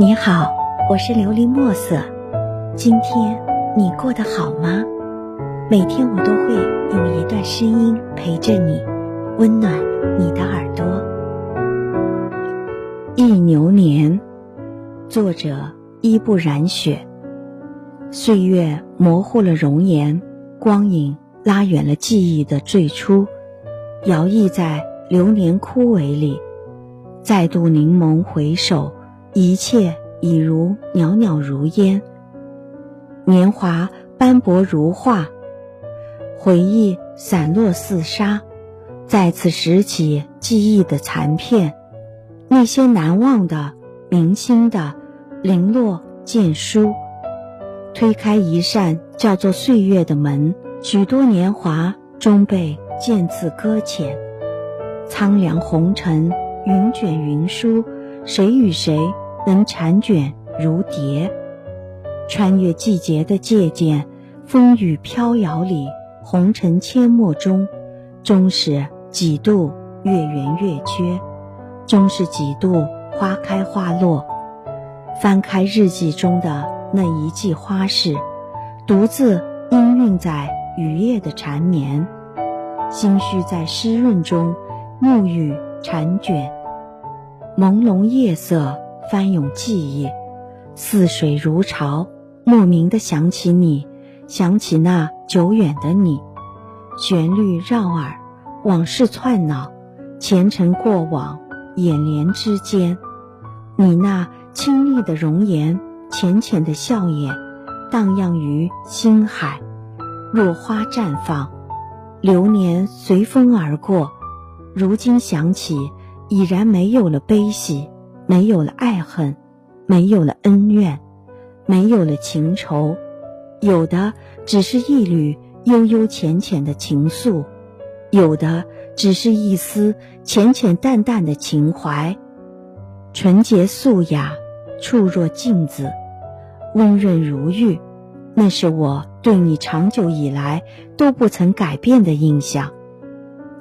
你好，我是琉璃墨色。今天你过得好吗？每天我都会用一段声音陪着你，温暖你的耳朵。忆牛年，作者伊不染雪。岁月模糊了容颜，光影拉远了记忆的最初，摇曳在流年枯萎里，再度凝眸回首。一切已如袅袅如烟，年华斑驳如画，回忆散落似沙，再次拾起记忆的残片，那些难忘的、铭心的、零落见书，推开一扇叫做岁月的门，许多年华终被渐次搁浅，苍凉红尘，云卷云舒。谁与谁能缠卷如蝶？穿越季节的借鉴，风雨飘摇里，红尘阡陌中，终是几度月圆月缺，终是几度花开花落。翻开日记中的那一季花事，独自氤氲在雨夜的缠绵，心绪在湿润中沐浴缠卷。朦胧夜色翻涌记忆，似水如潮，莫名的想起你，想起那久远的你。旋律绕耳，往事窜脑，前尘过往，眼帘之间，你那清丽的容颜，浅浅的笑颜，荡漾于心海，落花绽放。流年随风而过，如今想起。已然没有了悲喜，没有了爱恨，没有了恩怨，没有了情仇，有的只是一缕悠悠浅浅的情愫，有的只是一丝浅浅淡淡的情怀，纯洁素雅，处若镜子，温润如玉，那是我对你长久以来都不曾改变的印象，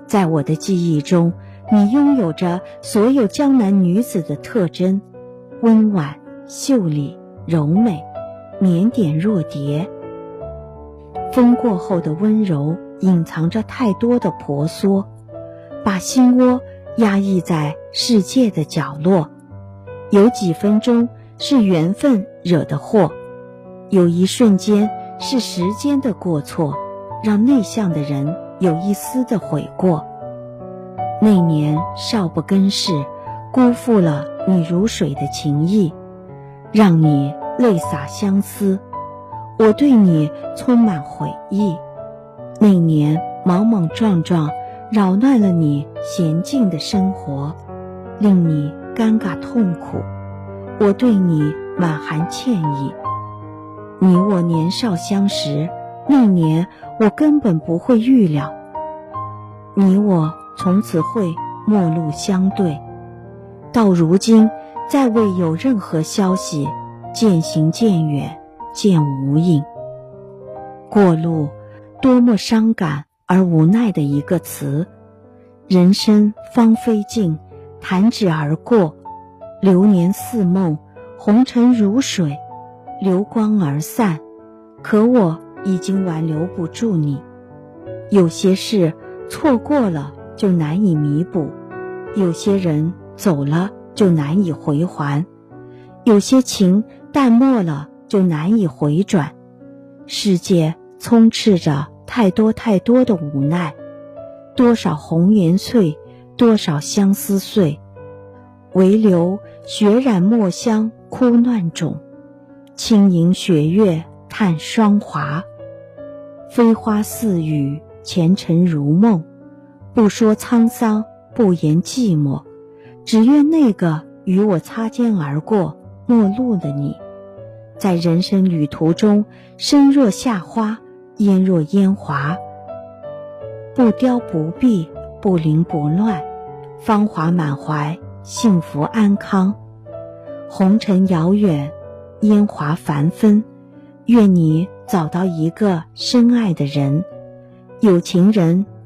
在我的记忆中。你拥有着所有江南女子的特征，温婉、秀丽、柔美，腼腆若蝶。风过后的温柔，隐藏着太多的婆娑，把心窝压抑在世界的角落。有几分钟是缘分惹的祸，有一瞬间是时间的过错，让内向的人有一丝的悔过。那年少不更事，辜负了你如水的情谊，让你泪洒相思。我对你充满回忆。那年莽莽撞撞，扰乱了你娴静的生活，令你尴尬痛苦。我对你满含歉意。你我年少相识，那年我根本不会预料，你我。从此会陌路相对，到如今再未有任何消息，渐行渐远，渐无影。过路，多么伤感而无奈的一个词。人生芳菲尽，弹指而过，流年似梦，红尘如水，流光而散。可我已经挽留不住你，有些事错过了。就难以弥补，有些人走了就难以回还，有些情淡漠了就难以回转。世界充斥着太多太多的无奈，多少红颜翠，多少相思碎，唯留血染墨香枯乱种，轻盈雪月叹霜华，飞花似雨，前尘如梦。不说沧桑，不言寂寞，只愿那个与我擦肩而过、陌路的你，在人生旅途中，身若夏花，烟若烟华，不凋不闭，不凌不乱，芳华满怀，幸福安康。红尘遥远，烟华繁纷，愿你找到一个深爱的人，有情人。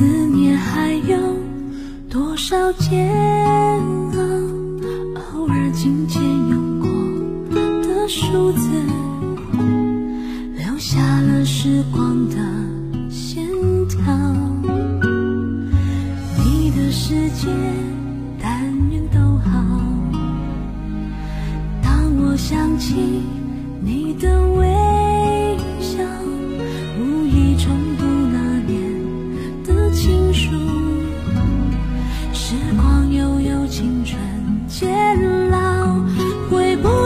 思念，还有多少煎熬？偶尔紧紧用过的数字，留下了时光的线条。你的世界，但愿都好。当我想起你的微。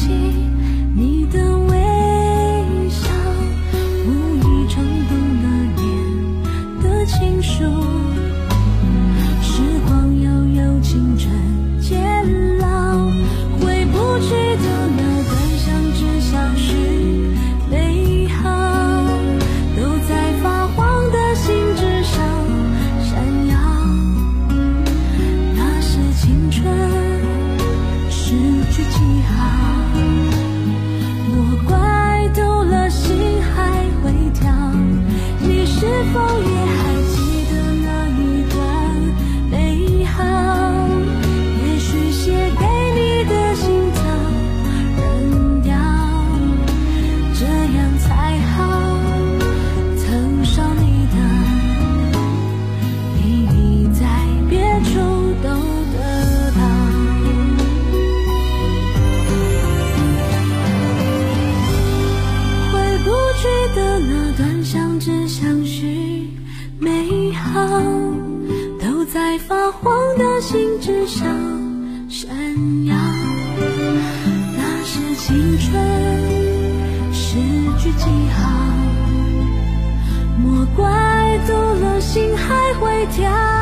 心在青春失去记号，莫怪读了心还会跳。